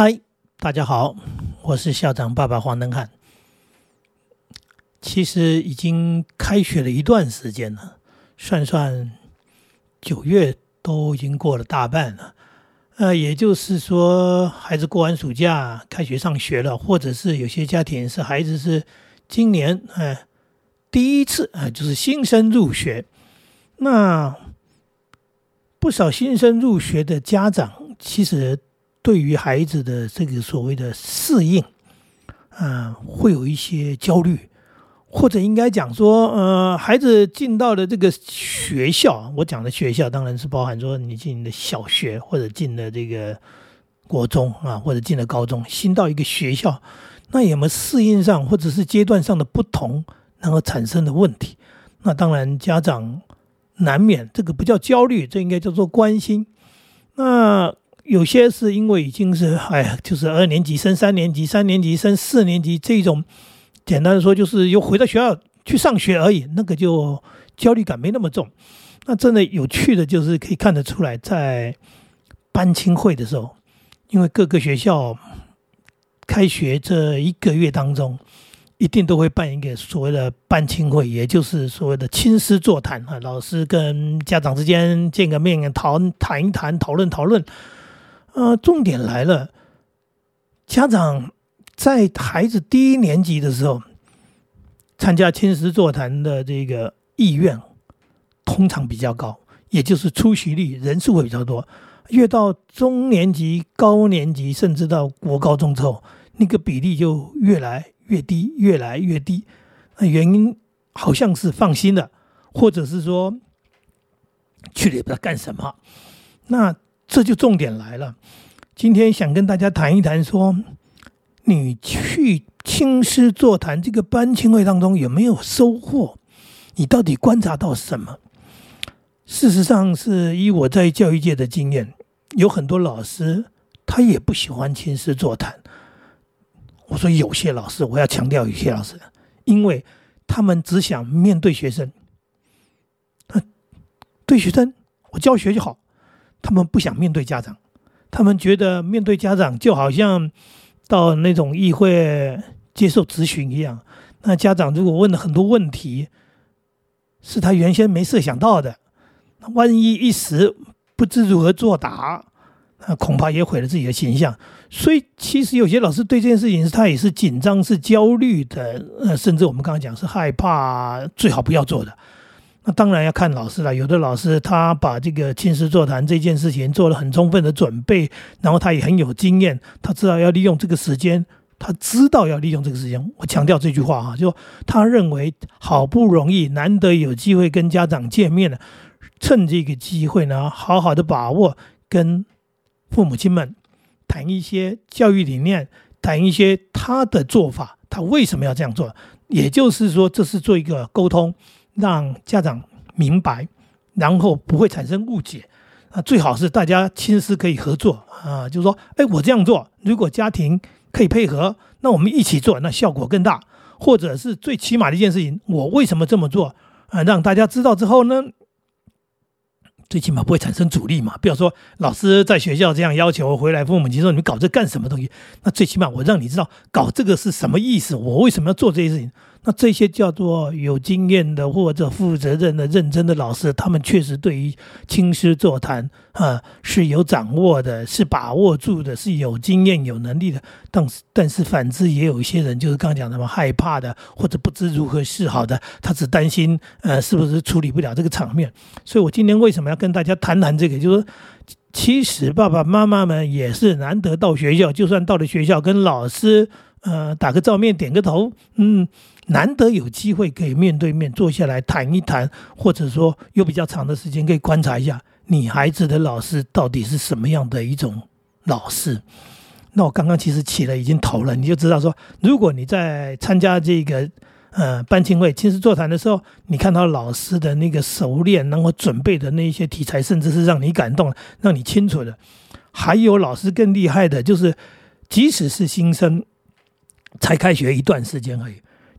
嗨，大家好，我是校长爸爸黄登汉。其实已经开学了一段时间了，算算九月都已经过了大半了。呃，也就是说，孩子过完暑假开学上学了，或者是有些家庭是孩子是今年哎第一次啊，就是新生入学。那不少新生入学的家长，其实。对于孩子的这个所谓的适应，啊，会有一些焦虑，或者应该讲说，呃，孩子进到了这个学校，我讲的学校当然是包含说你进的小学或者进了这个国中啊，或者进了高中，新到一个学校，那有没有适应上或者是阶段上的不同，然后产生的问题？那当然家长难免这个不叫焦虑，这应该叫做关心。那。有些是因为已经是哎呀，就是二年级升三年级，三年级升四年级这种，简单的说就是又回到学校去上学而已，那个就焦虑感没那么重。那真的有趣的就是可以看得出来，在班亲会的时候，因为各个学校开学这一个月当中，一定都会办一个所谓的班亲会，也就是所谓的亲师座谈啊，老师跟家长之间见个面，谈谈一谈，讨论讨论。呃，重点来了，家长在孩子第一年级的时候参加亲师座谈的这个意愿通常比较高，也就是出席率人数会比较多。越到中年级、高年级，甚至到国高中之后，那个比例就越来越低，越来越低。那原因好像是放心了，或者是说去了也不知道干什么。那。这就重点来了，今天想跟大家谈一谈，说你去青师座谈这个班青会当中有没有收获？你到底观察到什么？事实上，是以我在教育界的经验，有很多老师他也不喜欢青师座谈。我说有些老师，我要强调有些老师，因为他们只想面对学生，对学生，我教学就好。他们不想面对家长，他们觉得面对家长就好像到那种议会接受咨询一样。那家长如果问了很多问题，是他原先没设想到的，那万一一时不知如何作答，那恐怕也毁了自己的形象。所以，其实有些老师对这件事情，他也是紧张、是焦虑的，呃，甚至我们刚刚讲是害怕，最好不要做的。那当然要看老师了。有的老师他把这个亲师座谈这件事情做了很充分的准备，然后他也很有经验，他知道要利用这个时间，他知道要利用这个时间。我强调这句话啊，就他认为好不容易难得有机会跟家长见面了，趁这个机会呢，好好的把握，跟父母亲们谈一些教育理念，谈一些他的做法，他为什么要这样做？也就是说，这是做一个沟通。让家长明白，然后不会产生误解啊！最好是大家亲师可以合作啊，就是说，哎，我这样做，如果家庭可以配合，那我们一起做，那效果更大。或者是最起码的一件事情，我为什么这么做啊？让大家知道之后呢？最起码不会产生阻力嘛。比如说，老师在学校这样要求，回来父母亲说：“你们搞这干什么东西？”那最起码我让你知道，搞这个是什么意思？我为什么要做这些事情？那这些叫做有经验的或者负责任的、认真的老师，他们确实对于亲师座谈啊是有掌握的，是把握住的，是有经验、有能力的。但是，但是反之，也有一些人就是刚刚讲的嘛，害怕的或者不知如何是好的，他只担心呃是不是处理不了这个场面。所以我今天为什么要跟大家谈谈这个？就是其实爸爸妈妈们也是难得到学校，就算到了学校跟老师呃打个照面、点个头，嗯。难得有机会可以面对面坐下来谈一谈，或者说有比较长的时间可以观察一下你孩子的老师到底是什么样的一种老师。那我刚刚其实起了已经头了，你就知道说，如果你在参加这个呃班亲会、亲师座谈的时候，你看到老师的那个熟练，然后准备的那一些题材，甚至是让你感动、让你清楚的，还有老师更厉害的，就是即使是新生才开学一段时间而已。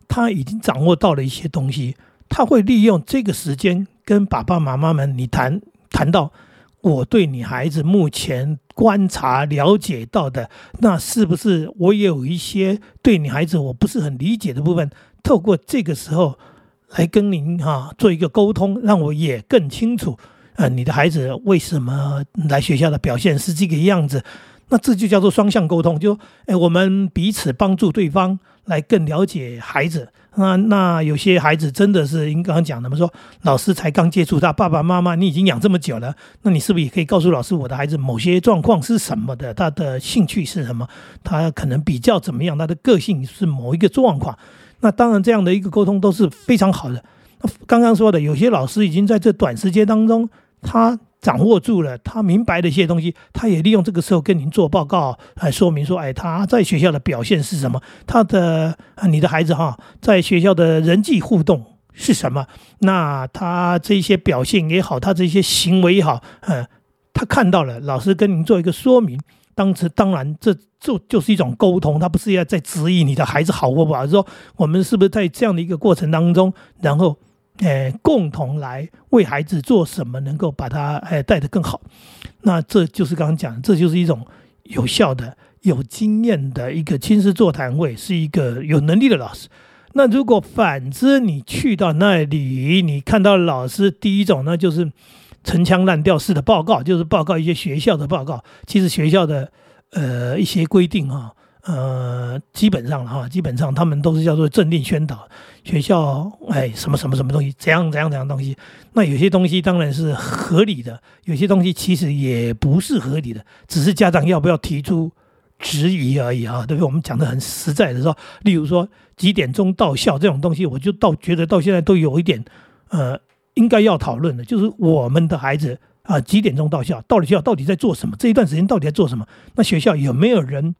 他已经掌握到了一些东西，他会利用这个时间跟爸爸妈妈们你谈谈到我对你孩子目前观察了解到的，那是不是我也有一些对你孩子我不是很理解的部分？透过这个时候来跟您哈做一个沟通，让我也更清楚，呃，你的孩子为什么来学校的表现是这个样子？那这就叫做双向沟通，就哎，我们彼此帮助对方来更了解孩子。那那有些孩子真的是，您刚刚讲的嘛，说老师才刚接触他，爸爸妈妈你已经养这么久了，那你是不是也可以告诉老师，我的孩子某些状况是什么的？他的兴趣是什么？他可能比较怎么样？他的个性是某一个状况？那当然，这样的一个沟通都是非常好的。那刚刚说的，有些老师已经在这短时间当中，他掌握住了，他明白的一些东西，他也利用这个时候跟您做报告来说明说，哎，他在学校的表现是什么？他的你的孩子哈，在学校的人际互动是什么？那他这些表现也好，他这些行为也好，嗯，他看到了，老师跟您做一个说明。当时当然，这就就是一种沟通，他不是要在质疑你的孩子好或不好，说我们是不是在这样的一个过程当中，然后，呃，共同来为孩子做什么，能够把他呃带得更好。那这就是刚刚讲，这就是一种有效的、有经验的一个亲师座谈会，是一个有能力的老师。那如果反之，你去到那里，你看到老师第一种呢，就是。陈腔滥调式的报告，就是报告一些学校的报告。其实学校的呃一些规定哈，呃基本上哈，基本上他们都是叫做政令宣导。学校哎什么什么什么东西，怎样怎样怎样东西。那有些东西当然是合理的，有些东西其实也不是合理的，只是家长要不要提出质疑而已啊，对不对？我们讲的很实在的说，例如说几点钟到校这种东西，我就到觉得到现在都有一点呃。应该要讨论的，就是我们的孩子啊，几点钟到校？到了学校到底在做什么？这一段时间到底在做什么？那学校有没有人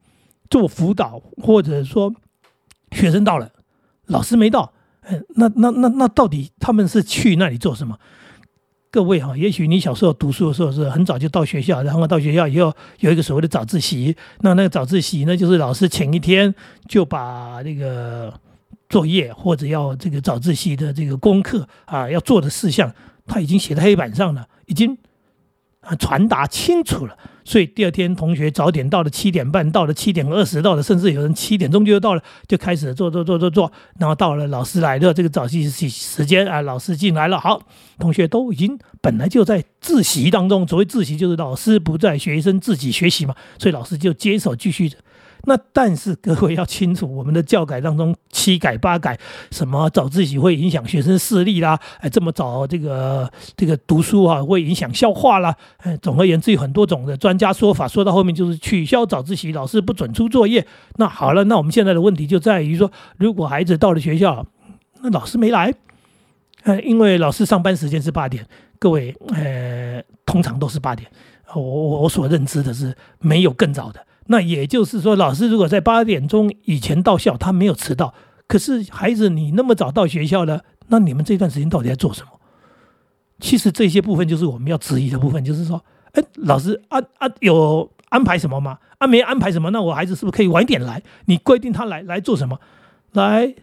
做辅导，或者说学生到了，老师没到？嗯，那那那那到底他们是去那里做什么？各位哈，也许你小时候读书的时候是很早就到学校，然后到学校以后有一个所谓的早自习，那那个早自习呢，就是老师前一天就把那个。作业或者要这个早自习的这个功课啊，要做的事项，他已经写在黑板上了，已经传达清楚了。所以第二天同学早点到了七点半，到了七点二十到了，甚至有人七点钟就到了，就开始做做做做做。然后到了老师来的这个早自习时间啊，老师进来了，好，同学都已经本来就在自习当中。所谓自习就是老师不在，学生自己学习嘛，所以老师就接手继续。那但是各位要清楚，我们的教改当中七改八改，什么早自习会影响学生视力啦，哎，这么早这个这个读书啊会影响消化啦，哎，总而言之有很多种的专家说法，说到后面就是取消早自习，老师不准出作业。那好了，那我们现在的问题就在于说，如果孩子到了学校，那老师没来，呃，因为老师上班时间是八点，各位，呃，通常都是八点，我我我所认知的是没有更早的。那也就是说，老师如果在八点钟以前到校，他没有迟到。可是孩子，你那么早到学校了，那你们这段时间到底在做什么？其实这些部分就是我们要质疑的部分，就是说，哎，老师安安有安排什么吗？啊，没安排什么，那我孩子是不是可以晚点来？你规定他来来做什么？来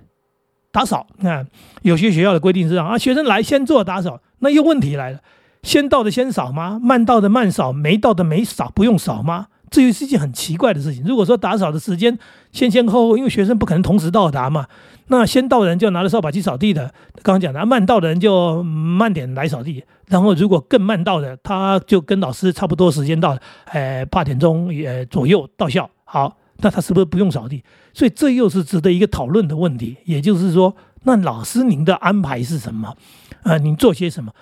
打扫。那有些学校的规定是这样啊，学生来先做打扫。那又问题来了，先到的先扫吗？慢到的慢扫，没到的没扫，不用扫吗？这又是一件很奇怪的事情。如果说打扫的时间先先后后，因为学生不可能同时到达嘛，那先到的人就拿着扫把去扫地的。刚刚讲的，慢到的人就慢点来扫地。然后如果更慢到的，他就跟老师差不多时间到，呃，八点钟也左右到校。好，那他是不是不用扫地？所以这又是值得一个讨论的问题。也就是说，那老师您的安排是什么？啊，您做些什么？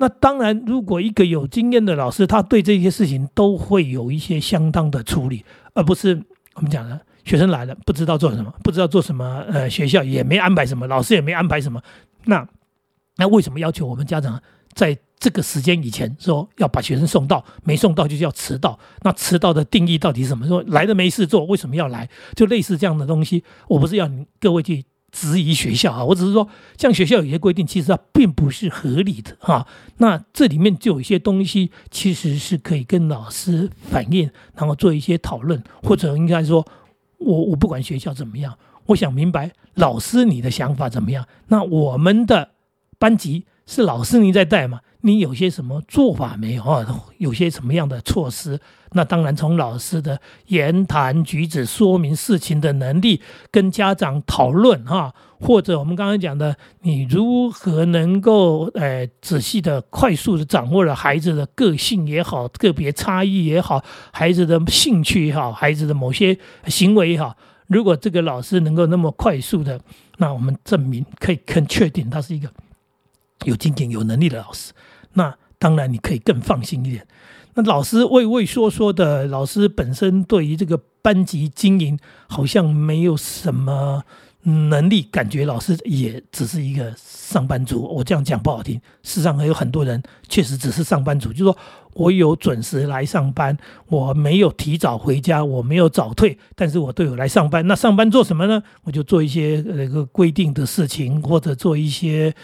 那当然，如果一个有经验的老师，他对这些事情都会有一些相当的处理，而不是我们讲的学生来了不知道做什么，不知道做什么，呃，学校也没安排什么，老师也没安排什么。那那为什么要求我们家长在这个时间以前说要把学生送到？没送到就叫迟到。那迟到的定义到底是什么？说来的没事做，为什么要来？就类似这样的东西，我不是要你各位去。质疑学校啊，我只是说，像学校有些规定，其实它并不是合理的哈。那这里面就有一些东西，其实是可以跟老师反映，然后做一些讨论，或者应该说，我我不管学校怎么样，我想明白老师你的想法怎么样。那我们的班级是老师您在带嘛？你有些什么做法没有啊？有些什么样的措施？那当然从老师的言谈举止说明事情的能力，跟家长讨论哈，或者我们刚刚讲的，你如何能够呃仔细的、快速的掌握了孩子的个性也好，个别差异也好，孩子的兴趣也好，孩子的某些行为也好，如果这个老师能够那么快速的，那我们证明可以更确定他是一个。有经验、有能力的老师，那当然你可以更放心一点。那老师畏畏缩缩的，老师本身对于这个班级经营好像没有什么能力，感觉老师也只是一个上班族。我这样讲不好听，事实上还有很多人确实只是上班族，就说我有准时来上班，我没有提早回家，我没有早退，但是我都有来上班。那上班做什么呢？我就做一些那个规定的事情，或者做一些。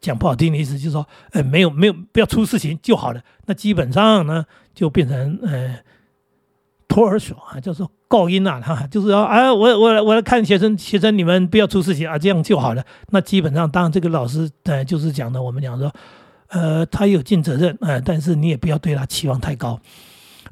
讲不好听的意思就是说，呃，没有没有，不要出事情就好了。那基本上呢，就变成呃托儿所啊，就是告音啊，哈，就是说，啊，我我我来看学生，学生你们不要出事情啊，这样就好了。那基本上，当然这个老师呃，就是讲的，我们讲说，呃，他有尽责任呃，但是你也不要对他期望太高。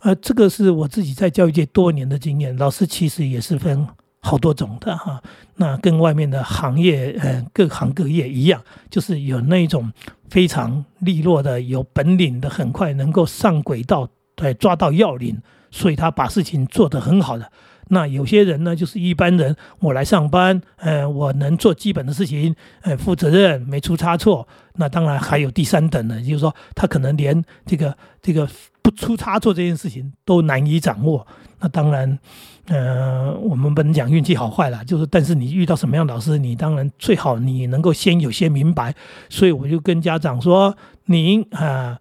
呃，这个是我自己在教育界多年的经验，老师其实也是分。好多种的哈，那跟外面的行业，呃，各行各业一样，就是有那种非常利落的、有本领的，很快能够上轨道，对，抓到要领，所以他把事情做得很好的。那有些人呢，就是一般人，我来上班，呃，我能做基本的事情，呃，负责任，没出差错。那当然还有第三等的，就是说他可能连这个这个不出差错这件事情都难以掌握。那当然。呃，我们不能讲运气好坏了，就是，但是你遇到什么样的老师，你当然最好你能够先有些明白。所以我就跟家长说，您啊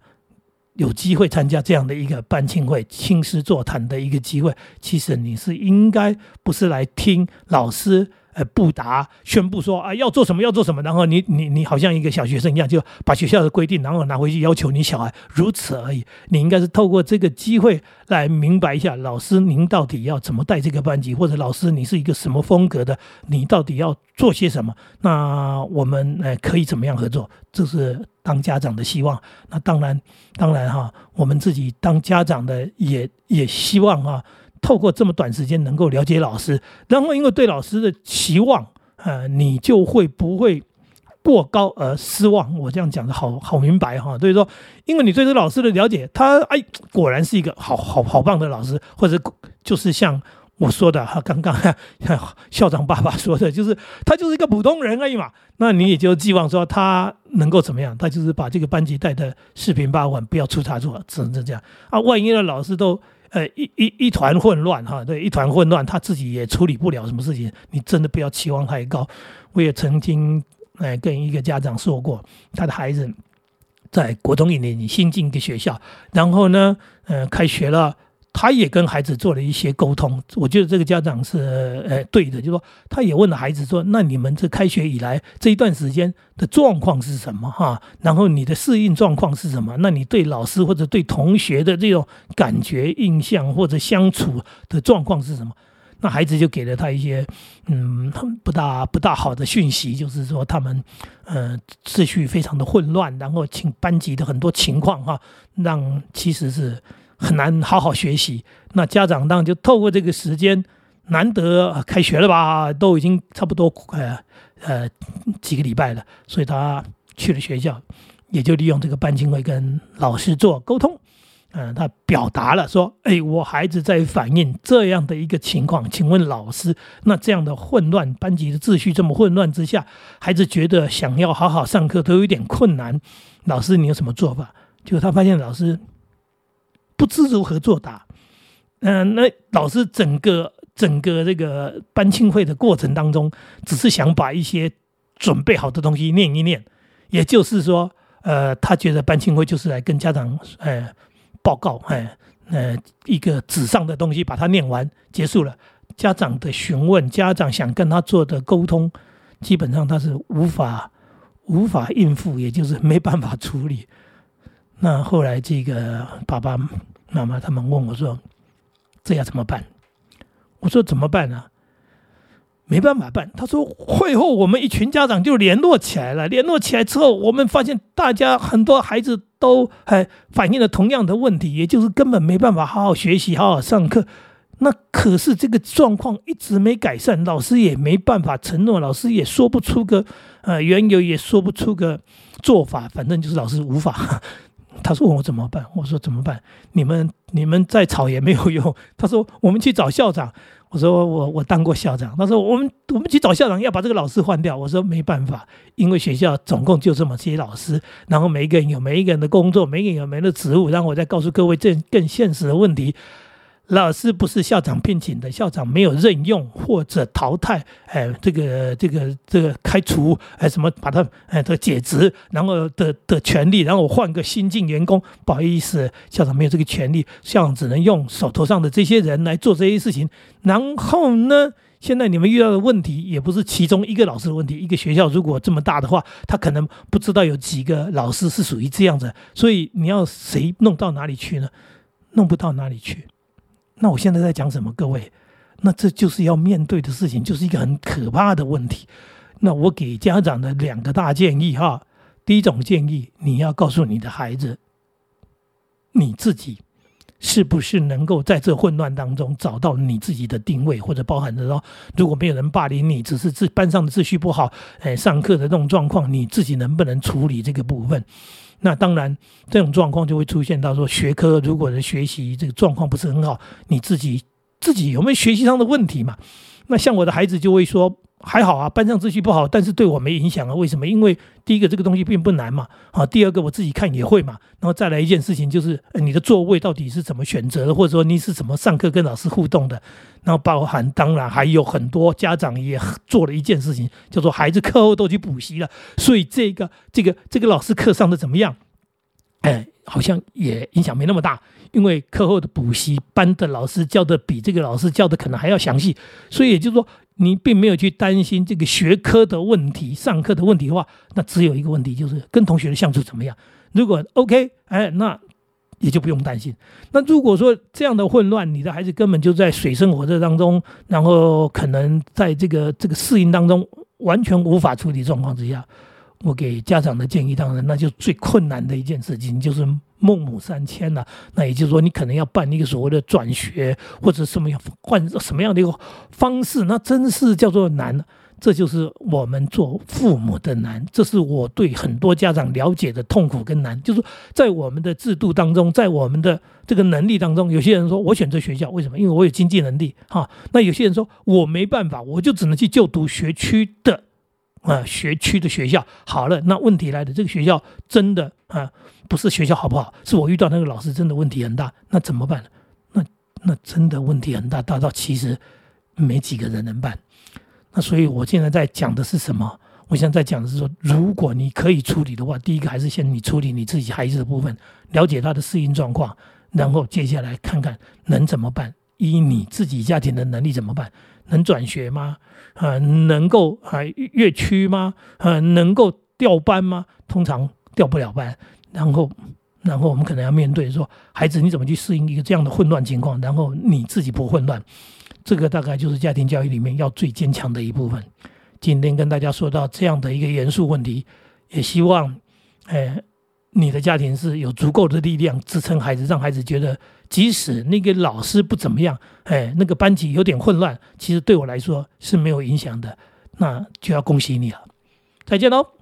有机会参加这样的一个班庆会、亲师座谈的一个机会，其实你是应该不是来听老师。呃，布达宣布说啊，要做什么要做什么，然后你你你好像一个小学生一样，就把学校的规定，然后拿回去要求你小孩如此而已。你应该是透过这个机会来明白一下，老师您到底要怎么带这个班级，或者老师你是一个什么风格的，你到底要做些什么？那我们呃可以怎么样合作？这是当家长的希望。那当然，当然哈，我们自己当家长的也也希望啊。透过这么短时间能够了解老师，然后因为对老师的期望，呃，你就会不会过高而失望。我这样讲的好好明白哈。所以说，因为你对这老师的了解，他哎，果然是一个好好好棒的老师，或者就是像我说的哈，刚刚校长爸爸说的，就是他就是一个普通人而已嘛。那你也就寄望说他能够怎么样？他就是把这个班级带的四平八稳，不要出差错，只能这样啊。万一的老师都。呃，一一一团混乱哈，对，一团混乱，他自己也处理不了什么事情。你真的不要期望太高。我也曾经，哎，跟一个家长说过，他的孩子在国中一年级新进一个学校，然后呢，呃，开学了。他也跟孩子做了一些沟通，我觉得这个家长是呃对的，就说他也问了孩子说：“那你们这开学以来这一段时间的状况是什么？哈，然后你的适应状况是什么？那你对老师或者对同学的这种感觉、印象或者相处的状况是什么？”那孩子就给了他一些嗯不大不大好的讯息，就是说他们呃秩序非常的混乱，然后请班级的很多情况哈，让其实是。很难好好学习，那家长当就透过这个时间，难得开学了吧，都已经差不多呃呃几个礼拜了，所以他去了学校，也就利用这个班经会跟老师做沟通，嗯，他表达了说，哎，我孩子在反映这样的一个情况，请问老师，那这样的混乱班级的秩序这么混乱之下，孩子觉得想要好好上课都有点困难，老师你有什么做法？就他发现老师。不知如何作答，嗯，那老师整个整个这个班庆会的过程当中，只是想把一些准备好的东西念一念，也就是说，呃，他觉得班庆会就是来跟家长，呃，报告，哎，呃，一个纸上的东西，把它念完结束了。家长的询问，家长想跟他做的沟通，基本上他是无法无法应付，也就是没办法处理。那后来这个爸爸。妈妈他们问我说：“这要怎么办？”我说：“怎么办呢？没办法办。他说会后我们一群家长就联络起来了，联络起来之后，我们发现大家很多孩子都还反映了同样的问题，也就是根本没办法好好学习、好好上课。那可是这个状况一直没改善，老师也没办法承诺，老师也说不出个呃缘由，也说不出个做法，反正就是老师无法。他说我怎么办？我说怎么办？你们你们再吵也没有用。他说我们去找校长。我说我我当过校长。他说我们我们去找校长要把这个老师换掉。我说没办法，因为学校总共就这么些老师，然后每一个人有每一个人的工作，每一个人有每个人的职务。然后我再告诉各位这更现实的问题。老师不是校长聘请的，校长没有任用或者淘汰，哎，这个这个这个开除，哎，什么把他哎这解职，然后的的权利，然后我换个新进员工，不好意思，校长没有这个权利，校长只能用手头上的这些人来做这些事情。然后呢，现在你们遇到的问题也不是其中一个老师的问题，一个学校如果这么大的话，他可能不知道有几个老师是属于这样子，所以你要谁弄到哪里去呢？弄不到哪里去。那我现在在讲什么？各位，那这就是要面对的事情，就是一个很可怕的问题。那我给家长的两个大建议哈，第一种建议，你要告诉你的孩子，你自己是不是能够在这混乱当中找到你自己的定位，或者包含着说，如果没有人霸凌你，只是自班上的秩序不好，哎，上课的这种状况，你自己能不能处理这个部分？那当然，这种状况就会出现到说，学科如果是学习这个状况不是很好，你自己自己有没有学习上的问题嘛？那像我的孩子就会说，还好啊，班上秩序不好，但是对我没影响啊。为什么？因为第一个这个东西并不难嘛，啊，第二个我自己看也会嘛。然后再来一件事情就是，你的座位到底是怎么选择的，或者说你是怎么上课跟老师互动的？然后包含当然还有很多家长也做了一件事情，叫做孩子课后都去补习了，所以这个这个这个老师课上的怎么样？哎，好像也影响没那么大，因为课后的补习班的老师教的比这个老师教的可能还要详细，所以也就是说你并没有去担心这个学科的问题、上课的问题的话，那只有一个问题就是跟同学的相处怎么样。如果 OK，哎，那。也就不用担心。那如果说这样的混乱，你的孩子根本就在水深火热当中，然后可能在这个这个适应当中完全无法处理状况之下，我给家长的建议，当然那就最困难的一件事情就是孟母三迁了。那也就是说，你可能要办一个所谓的转学，或者什么样换什么样的一个方式，那真是叫做难。这就是我们做父母的难，这是我对很多家长了解的痛苦跟难，就是在我们的制度当中，在我们的这个能力当中，有些人说我选择学校为什么？因为我有经济能力哈。那有些人说我没办法，我就只能去就读学区的啊学区的学校。好了，那问题来了，这个学校真的啊不是学校好不好？是我遇到那个老师真的问题很大，那怎么办？那那真的问题很大，大到其实没几个人能办。那所以，我现在在讲的是什么？我现在在讲的是说，如果你可以处理的话，第一个还是先你处理你自己孩子的部分，了解他的适应状况，然后接下来看看能怎么办。以你自己家庭的能力怎么办？能转学吗？啊，能够啊越区吗？啊，能够调班吗？通常调不了班。然后，然后我们可能要面对说，孩子你怎么去适应一个这样的混乱情况？然后你自己不混乱。这个大概就是家庭教育里面要最坚强的一部分。今天跟大家说到这样的一个严肃问题，也希望，哎，你的家庭是有足够的力量支撑孩子，让孩子觉得，即使那个老师不怎么样，哎，那个班级有点混乱，其实对我来说是没有影响的，那就要恭喜你了。再见喽。